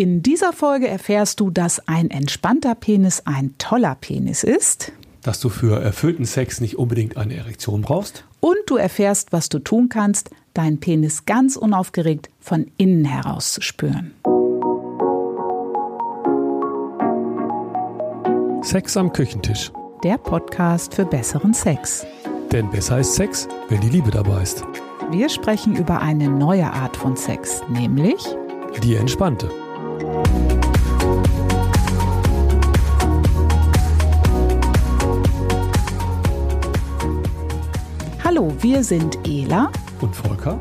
In dieser Folge erfährst du, dass ein entspannter Penis ein toller Penis ist. Dass du für erfüllten Sex nicht unbedingt eine Erektion brauchst. Und du erfährst, was du tun kannst, deinen Penis ganz unaufgeregt von innen heraus zu spüren. Sex am Küchentisch. Der Podcast für besseren Sex. Denn besser ist Sex, wenn die Liebe dabei ist. Wir sprechen über eine neue Art von Sex, nämlich die entspannte. Hallo, wir sind Ela und Volker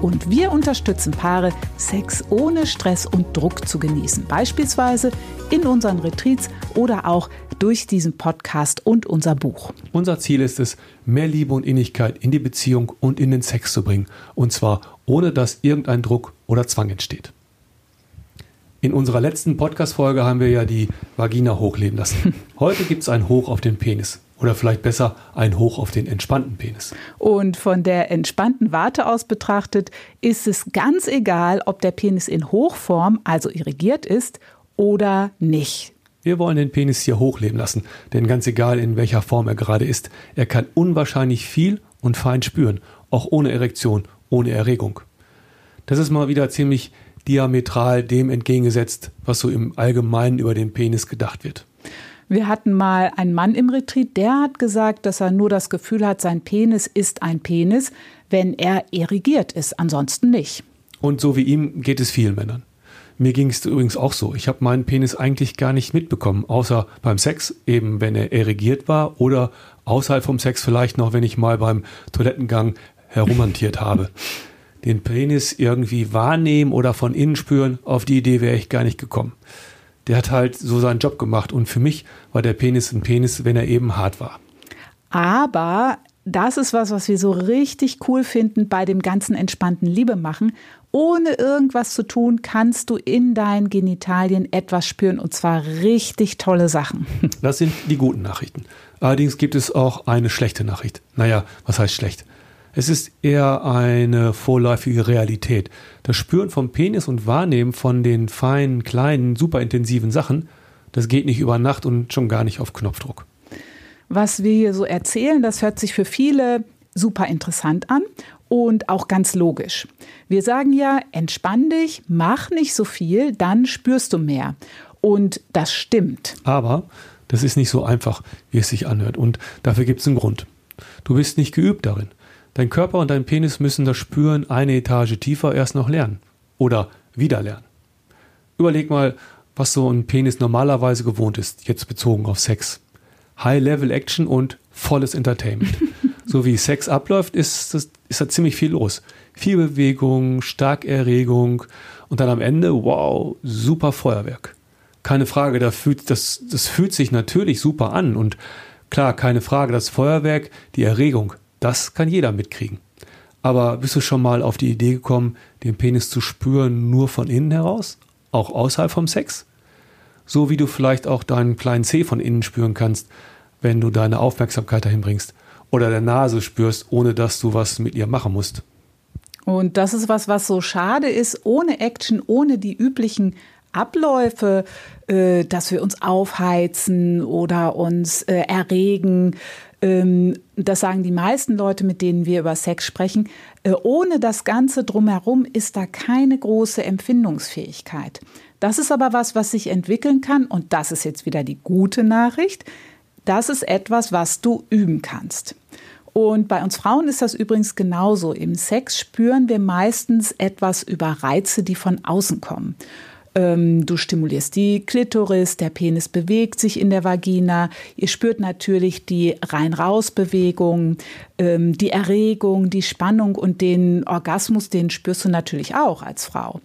und wir unterstützen Paare, Sex ohne Stress und Druck zu genießen, beispielsweise in unseren Retreats oder auch durch diesen Podcast und unser Buch. Unser Ziel ist es, mehr Liebe und Innigkeit in die Beziehung und in den Sex zu bringen, und zwar ohne dass irgendein Druck oder Zwang entsteht. In unserer letzten Podcast-Folge haben wir ja die Vagina hochleben lassen. Heute gibt es ein Hoch auf den Penis. Oder vielleicht besser ein Hoch auf den entspannten Penis. Und von der entspannten Warte aus betrachtet ist es ganz egal, ob der Penis in Hochform, also irrigiert ist, oder nicht. Wir wollen den Penis hier hochleben lassen, denn ganz egal in welcher Form er gerade ist, er kann unwahrscheinlich viel und fein spüren, auch ohne Erektion, ohne Erregung. Das ist mal wieder ziemlich diametral dem entgegengesetzt, was so im Allgemeinen über den Penis gedacht wird. Wir hatten mal einen Mann im Retreat, der hat gesagt, dass er nur das Gefühl hat, sein Penis ist ein Penis, wenn er erigiert ist, ansonsten nicht. Und so wie ihm geht es vielen Männern. Mir ging es übrigens auch so. Ich habe meinen Penis eigentlich gar nicht mitbekommen, außer beim Sex, eben wenn er erigiert war oder außerhalb vom Sex vielleicht noch, wenn ich mal beim Toilettengang herumhantiert habe den Penis irgendwie wahrnehmen oder von innen spüren, auf die Idee wäre ich gar nicht gekommen. Der hat halt so seinen Job gemacht und für mich war der Penis ein Penis, wenn er eben hart war. Aber das ist was, was wir so richtig cool finden bei dem ganzen entspannten Liebe machen. Ohne irgendwas zu tun, kannst du in deinen Genitalien etwas spüren und zwar richtig tolle Sachen. Das sind die guten Nachrichten. Allerdings gibt es auch eine schlechte Nachricht. Naja, was heißt schlecht? Es ist eher eine vorläufige Realität. Das Spüren vom Penis und Wahrnehmen von den feinen, kleinen, superintensiven Sachen, das geht nicht über Nacht und schon gar nicht auf Knopfdruck. Was wir hier so erzählen, das hört sich für viele super interessant an und auch ganz logisch. Wir sagen ja, entspann dich, mach nicht so viel, dann spürst du mehr. Und das stimmt. Aber das ist nicht so einfach, wie es sich anhört. Und dafür gibt es einen Grund. Du bist nicht geübt darin. Dein Körper und dein Penis müssen das Spüren eine Etage tiefer erst noch lernen. Oder wieder lernen. Überleg mal, was so ein Penis normalerweise gewohnt ist, jetzt bezogen auf Sex. High-Level-Action und volles Entertainment. so wie Sex abläuft, ist, das, ist da ziemlich viel los. Viel Bewegung, stark Erregung und dann am Ende, wow, super Feuerwerk. Keine Frage, das fühlt, das, das fühlt sich natürlich super an und klar, keine Frage, das Feuerwerk, die Erregung, das kann jeder mitkriegen. Aber bist du schon mal auf die Idee gekommen, den Penis zu spüren nur von innen heraus? Auch außerhalb vom Sex? So wie du vielleicht auch deinen kleinen Zeh von innen spüren kannst, wenn du deine Aufmerksamkeit dahin bringst. Oder der Nase spürst, ohne dass du was mit ihr machen musst. Und das ist was, was so schade ist, ohne Action, ohne die üblichen Abläufe, äh, dass wir uns aufheizen oder uns äh, erregen, das sagen die meisten Leute, mit denen wir über Sex sprechen, äh, ohne das Ganze drumherum ist da keine große Empfindungsfähigkeit. Das ist aber was, was sich entwickeln kann und das ist jetzt wieder die gute Nachricht. Das ist etwas, was du üben kannst. Und bei uns Frauen ist das übrigens genauso. Im Sex spüren wir meistens etwas über Reize, die von außen kommen. Ähm, du stimulierst die Klitoris, der Penis bewegt sich in der Vagina. Ihr spürt natürlich die Rein-Raus-Bewegung, ähm, die Erregung, die Spannung und den Orgasmus, den spürst du natürlich auch als Frau.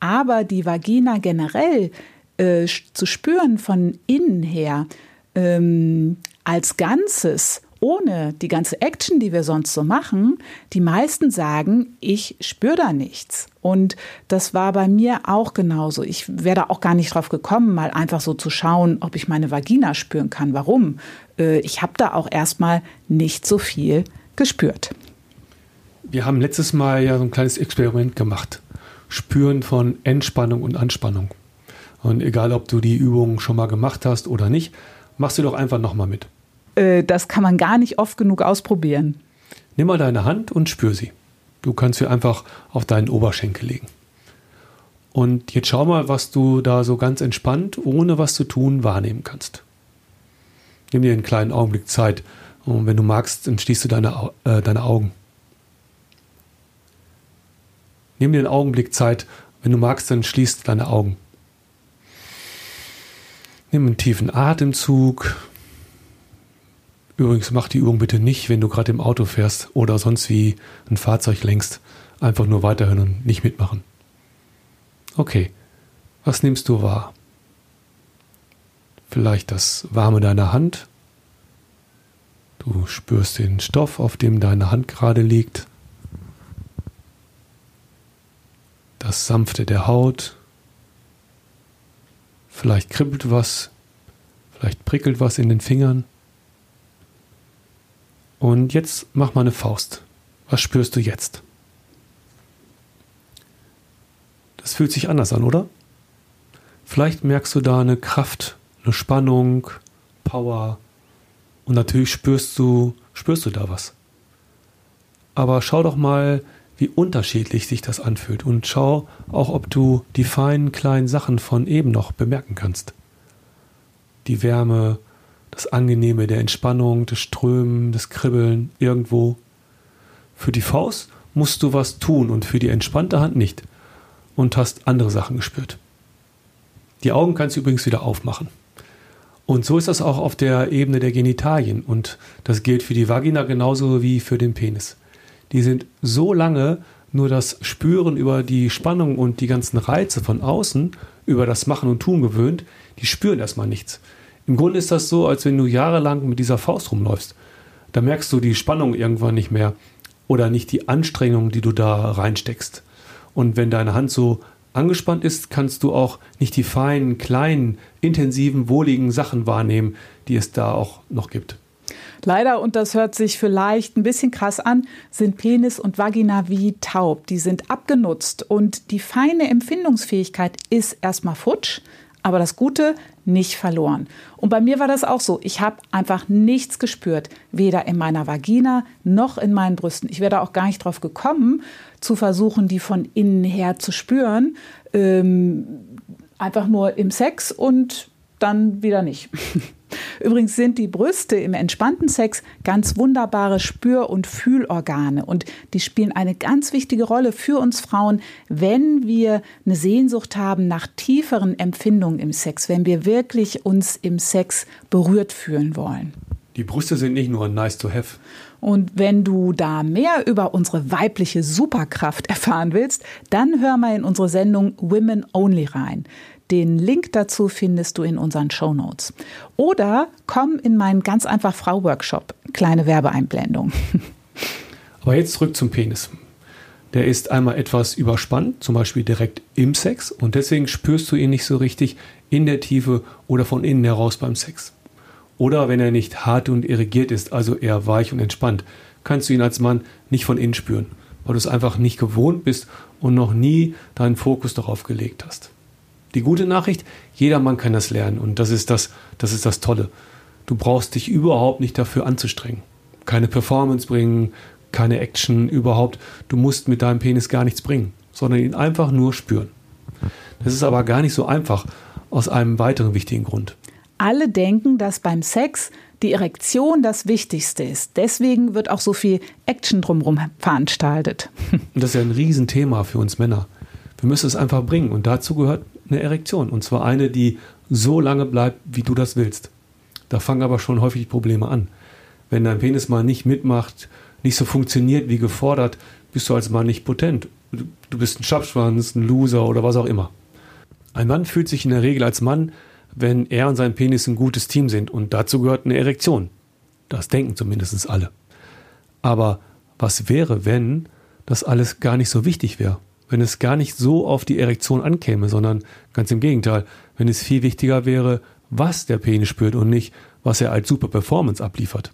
Aber die Vagina generell äh, zu spüren von innen her ähm, als Ganzes ohne die ganze Action, die wir sonst so machen, die meisten sagen, ich spüre da nichts. Und das war bei mir auch genauso. Ich wäre da auch gar nicht drauf gekommen, mal einfach so zu schauen, ob ich meine Vagina spüren kann. Warum? Äh, ich habe da auch erstmal nicht so viel gespürt. Wir haben letztes Mal ja so ein kleines Experiment gemacht. Spüren von Entspannung und Anspannung. Und egal, ob du die Übung schon mal gemacht hast oder nicht, mach sie doch einfach nochmal mit. Äh, das kann man gar nicht oft genug ausprobieren. Nimm mal deine Hand und spür sie. Du kannst sie einfach auf deinen Oberschenkel legen. Und jetzt schau mal, was du da so ganz entspannt, ohne was zu tun, wahrnehmen kannst. Nimm dir einen kleinen Augenblick Zeit. Und wenn du magst, dann schließt du deine, äh, deine Augen. Nimm dir einen Augenblick Zeit. Wenn du magst, dann schließt deine Augen. Nimm einen tiefen Atemzug. Übrigens, mach die Übung bitte nicht, wenn du gerade im Auto fährst oder sonst wie ein Fahrzeug lenkst. Einfach nur weiterhören und nicht mitmachen. Okay, was nimmst du wahr? Vielleicht das Warme deiner Hand. Du spürst den Stoff, auf dem deine Hand gerade liegt. Das Sanfte der Haut. Vielleicht kribbelt was, vielleicht prickelt was in den Fingern. Und jetzt mach mal eine Faust. Was spürst du jetzt? Das fühlt sich anders an, oder? Vielleicht merkst du da eine Kraft, eine Spannung, Power und natürlich spürst du, spürst du da was. Aber schau doch mal, wie unterschiedlich sich das anfühlt und schau auch, ob du die feinen kleinen Sachen von eben noch bemerken kannst. Die Wärme, das Angenehme der Entspannung, das Strömen, das Kribbeln irgendwo. Für die Faust musst du was tun und für die entspannte Hand nicht und hast andere Sachen gespürt. Die Augen kannst du übrigens wieder aufmachen. Und so ist das auch auf der Ebene der Genitalien und das gilt für die Vagina genauso wie für den Penis die sind so lange nur das Spüren über die Spannung und die ganzen Reize von außen, über das Machen und Tun gewöhnt, die spüren erstmal nichts. Im Grunde ist das so, als wenn du jahrelang mit dieser Faust rumläufst. Da merkst du die Spannung irgendwann nicht mehr oder nicht die Anstrengung, die du da reinsteckst. Und wenn deine Hand so angespannt ist, kannst du auch nicht die feinen, kleinen, intensiven, wohligen Sachen wahrnehmen, die es da auch noch gibt. Leider, und das hört sich vielleicht ein bisschen krass an, sind Penis und Vagina wie taub. Die sind abgenutzt und die feine Empfindungsfähigkeit ist erstmal futsch, aber das Gute nicht verloren. Und bei mir war das auch so. Ich habe einfach nichts gespürt, weder in meiner Vagina noch in meinen Brüsten. Ich wäre da auch gar nicht drauf gekommen, zu versuchen, die von innen her zu spüren. Ähm, einfach nur im Sex und dann wieder nicht. Übrigens sind die Brüste im entspannten Sex ganz wunderbare Spür- und Fühlorgane und die spielen eine ganz wichtige Rolle für uns Frauen, wenn wir eine Sehnsucht haben nach tieferen Empfindungen im Sex, wenn wir wirklich uns im Sex berührt fühlen wollen. Die Brüste sind nicht nur nice to have. Und wenn du da mehr über unsere weibliche Superkraft erfahren willst, dann hör mal in unsere Sendung Women Only rein. Den Link dazu findest du in unseren Show Notes. Oder komm in meinen ganz einfach Frau Workshop. Kleine Werbeeinblendung. Aber jetzt zurück zum Penis. Der ist einmal etwas überspannt, zum Beispiel direkt im Sex, und deswegen spürst du ihn nicht so richtig in der Tiefe oder von innen heraus beim Sex. Oder wenn er nicht hart und irrigiert ist, also eher weich und entspannt, kannst du ihn als Mann nicht von innen spüren, weil du es einfach nicht gewohnt bist und noch nie deinen Fokus darauf gelegt hast. Die gute Nachricht, jeder Mann kann das lernen und das ist das, das ist das Tolle. Du brauchst dich überhaupt nicht dafür anzustrengen. Keine Performance bringen, keine Action überhaupt. Du musst mit deinem Penis gar nichts bringen, sondern ihn einfach nur spüren. Das ist aber gar nicht so einfach aus einem weiteren wichtigen Grund. Alle denken, dass beim Sex die Erektion das Wichtigste ist. Deswegen wird auch so viel Action drumherum veranstaltet. Und das ist ja ein Riesenthema für uns Männer. Wir müssen es einfach bringen. Und dazu gehört eine Erektion. Und zwar eine, die so lange bleibt, wie du das willst. Da fangen aber schon häufig Probleme an. Wenn dein Penis mal nicht mitmacht, nicht so funktioniert wie gefordert, bist du als Mann nicht potent. Du bist ein Schabschwanz, ein Loser oder was auch immer. Ein Mann fühlt sich in der Regel als Mann, wenn er und sein Penis ein gutes Team sind und dazu gehört eine Erektion. Das denken zumindest alle. Aber was wäre, wenn das alles gar nicht so wichtig wäre? Wenn es gar nicht so auf die Erektion ankäme, sondern ganz im Gegenteil, wenn es viel wichtiger wäre, was der Penis spürt und nicht, was er als super Performance abliefert.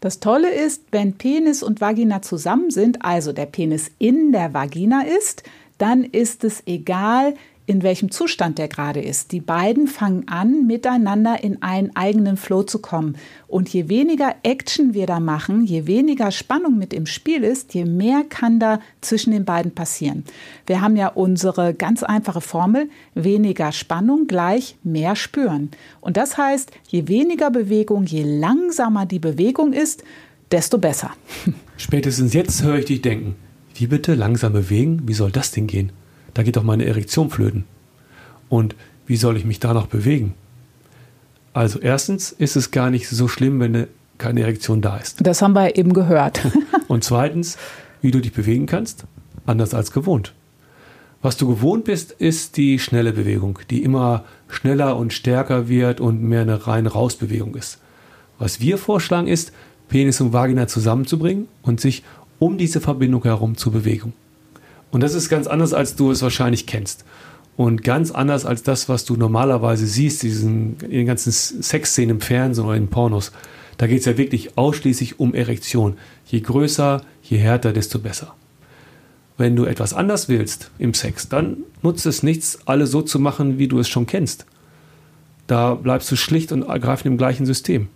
Das Tolle ist, wenn Penis und Vagina zusammen sind, also der Penis in der Vagina ist, dann ist es egal, in welchem Zustand der gerade ist. Die beiden fangen an, miteinander in einen eigenen Flow zu kommen. Und je weniger Action wir da machen, je weniger Spannung mit im Spiel ist, je mehr kann da zwischen den beiden passieren. Wir haben ja unsere ganz einfache Formel, weniger Spannung gleich mehr spüren. Und das heißt, je weniger Bewegung, je langsamer die Bewegung ist, desto besser. Spätestens jetzt höre ich dich denken. Wie bitte langsam bewegen? Wie soll das denn gehen? Da geht doch meine Erektion flöten. Und wie soll ich mich da noch bewegen? Also erstens ist es gar nicht so schlimm, wenn keine Erektion da ist. Das haben wir eben gehört. Und zweitens, wie du dich bewegen kannst, anders als gewohnt. Was du gewohnt bist, ist die schnelle Bewegung, die immer schneller und stärker wird und mehr eine rein Rausbewegung ist. Was wir vorschlagen ist, Penis und Vagina zusammenzubringen und sich um diese Verbindung herum zu bewegen. Und das ist ganz anders, als du es wahrscheinlich kennst. Und ganz anders als das, was du normalerweise siehst, diesen, in den ganzen Sexszenen im Fernsehen oder in Pornos. Da geht es ja wirklich ausschließlich um Erektion. Je größer, je härter, desto besser. Wenn du etwas anders willst im Sex, dann nutzt es nichts, alles so zu machen, wie du es schon kennst. Da bleibst du schlicht und ergreifend im gleichen System.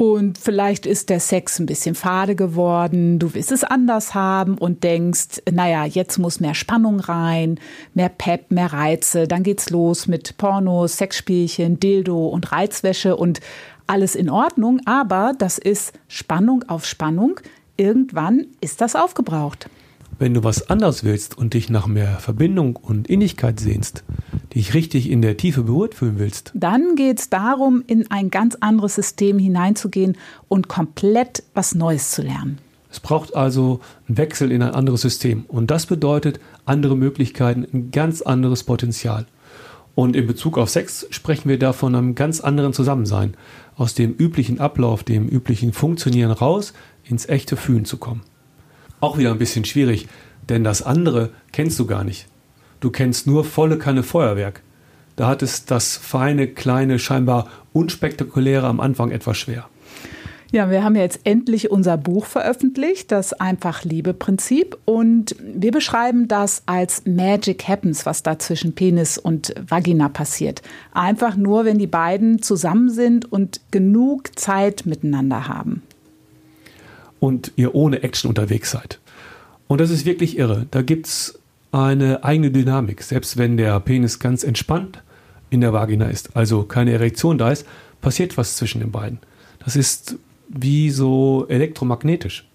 Und vielleicht ist der Sex ein bisschen fade geworden, du willst es anders haben und denkst, naja, jetzt muss mehr Spannung rein, mehr Pep, mehr Reize. Dann geht's los mit Pornos, Sexspielchen, Dildo und Reizwäsche und alles in Ordnung, aber das ist Spannung auf Spannung. Irgendwann ist das aufgebraucht. Wenn du was anders willst und dich nach mehr Verbindung und Innigkeit sehnst, dich richtig in der Tiefe berührt fühlen willst, dann geht es darum, in ein ganz anderes System hineinzugehen und komplett was Neues zu lernen. Es braucht also einen Wechsel in ein anderes System. Und das bedeutet andere Möglichkeiten, ein ganz anderes Potenzial. Und in Bezug auf Sex sprechen wir da von einem ganz anderen Zusammensein. Aus dem üblichen Ablauf, dem üblichen Funktionieren raus, ins echte Fühlen zu kommen. Auch wieder ein bisschen schwierig, denn das andere kennst du gar nicht. Du kennst nur volle Kanne Feuerwerk. Da hat es das feine, kleine, scheinbar unspektakuläre am Anfang etwas schwer. Ja, wir haben jetzt endlich unser Buch veröffentlicht, das Einfach-Liebe-Prinzip. Und wir beschreiben das als Magic Happens, was da zwischen Penis und Vagina passiert. Einfach nur, wenn die beiden zusammen sind und genug Zeit miteinander haben und ihr ohne Action unterwegs seid. Und das ist wirklich irre. Da gibt es eine eigene Dynamik. Selbst wenn der Penis ganz entspannt in der Vagina ist, also keine Erektion da ist, passiert was zwischen den beiden. Das ist wie so elektromagnetisch.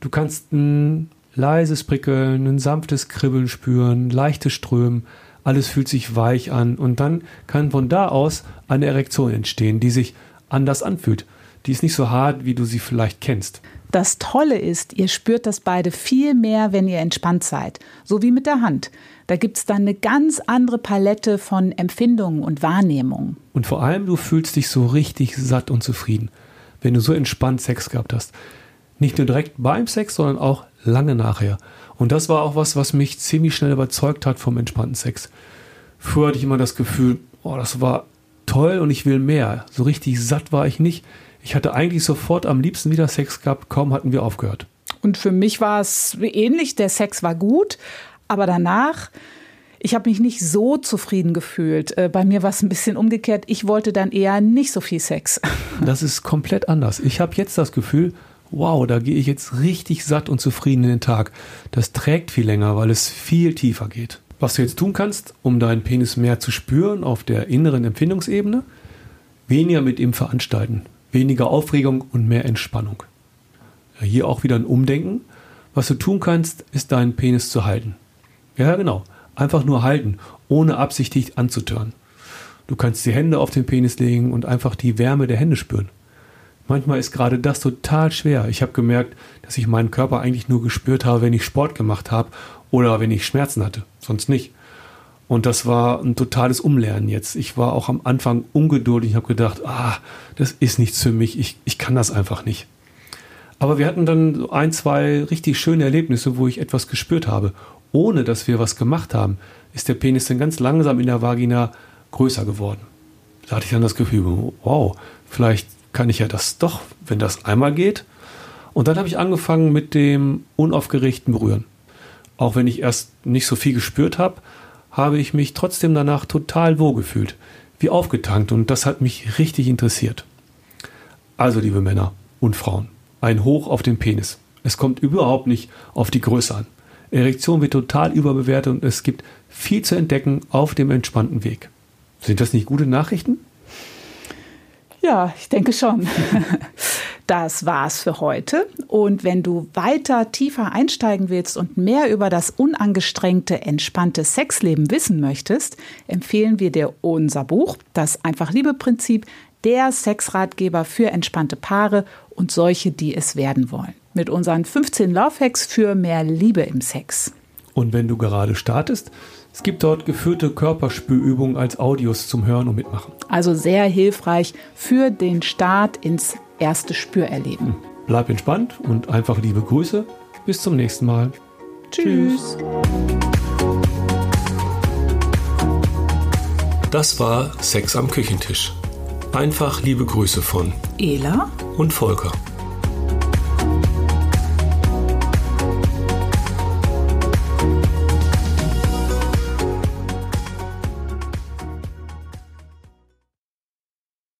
Du kannst ein leises Prickeln, ein sanftes Kribbeln spüren, leichtes Strömen, alles fühlt sich weich an und dann kann von da aus eine Erektion entstehen, die sich anders anfühlt die ist nicht so hart, wie du sie vielleicht kennst. Das Tolle ist, ihr spürt das beide viel mehr, wenn ihr entspannt seid. So wie mit der Hand. Da gibt es dann eine ganz andere Palette von Empfindungen und Wahrnehmungen. Und vor allem, du fühlst dich so richtig satt und zufrieden, wenn du so entspannt Sex gehabt hast. Nicht nur direkt beim Sex, sondern auch lange nachher. Und das war auch was, was mich ziemlich schnell überzeugt hat vom entspannten Sex. Früher hatte ich immer das Gefühl, oh, das war toll und ich will mehr. So richtig satt war ich nicht. Ich hatte eigentlich sofort am liebsten wieder Sex gehabt, kaum hatten wir aufgehört. Und für mich war es ähnlich, der Sex war gut, aber danach, ich habe mich nicht so zufrieden gefühlt. Äh, bei mir war es ein bisschen umgekehrt. Ich wollte dann eher nicht so viel Sex. Das ist komplett anders. Ich habe jetzt das Gefühl, wow, da gehe ich jetzt richtig satt und zufrieden in den Tag. Das trägt viel länger, weil es viel tiefer geht. Was du jetzt tun kannst, um deinen Penis mehr zu spüren auf der inneren Empfindungsebene, weniger mit ihm veranstalten weniger Aufregung und mehr Entspannung. Ja, hier auch wieder ein Umdenken. Was du tun kannst, ist deinen Penis zu halten. Ja, genau. Einfach nur halten, ohne absichtlich anzutören. Du kannst die Hände auf den Penis legen und einfach die Wärme der Hände spüren. Manchmal ist gerade das total schwer. Ich habe gemerkt, dass ich meinen Körper eigentlich nur gespürt habe, wenn ich Sport gemacht habe oder wenn ich Schmerzen hatte, sonst nicht. Und das war ein totales Umlernen jetzt. Ich war auch am Anfang ungeduldig und habe gedacht, ah, das ist nichts für mich, ich, ich kann das einfach nicht. Aber wir hatten dann ein, zwei richtig schöne Erlebnisse, wo ich etwas gespürt habe. Ohne dass wir was gemacht haben, ist der Penis dann ganz langsam in der Vagina größer geworden. Da hatte ich dann das Gefühl, wow, vielleicht kann ich ja das doch, wenn das einmal geht. Und dann habe ich angefangen mit dem unaufgeregten Berühren. Auch wenn ich erst nicht so viel gespürt habe, habe ich mich trotzdem danach total wohl gefühlt, wie aufgetankt und das hat mich richtig interessiert. Also, liebe Männer und Frauen, ein Hoch auf den Penis. Es kommt überhaupt nicht auf die Größe an. Erektion wird total überbewertet und es gibt viel zu entdecken auf dem entspannten Weg. Sind das nicht gute Nachrichten? Ja, ich denke schon. Das war's für heute. Und wenn du weiter tiefer einsteigen willst und mehr über das unangestrengte, entspannte Sexleben wissen möchtest, empfehlen wir dir unser Buch, das Einfach-Liebe-Prinzip, der Sexratgeber für entspannte Paare und solche, die es werden wollen. Mit unseren 15 Love Hacks für mehr Liebe im Sex. Und wenn du gerade startest, es gibt dort geführte Körperspürübungen als Audios zum Hören und Mitmachen. Also sehr hilfreich für den Start ins erste Spürerleben. Bleib entspannt und einfach liebe Grüße. Bis zum nächsten Mal. Tschüss. Das war Sex am Küchentisch. Einfach liebe Grüße von Ela und Volker.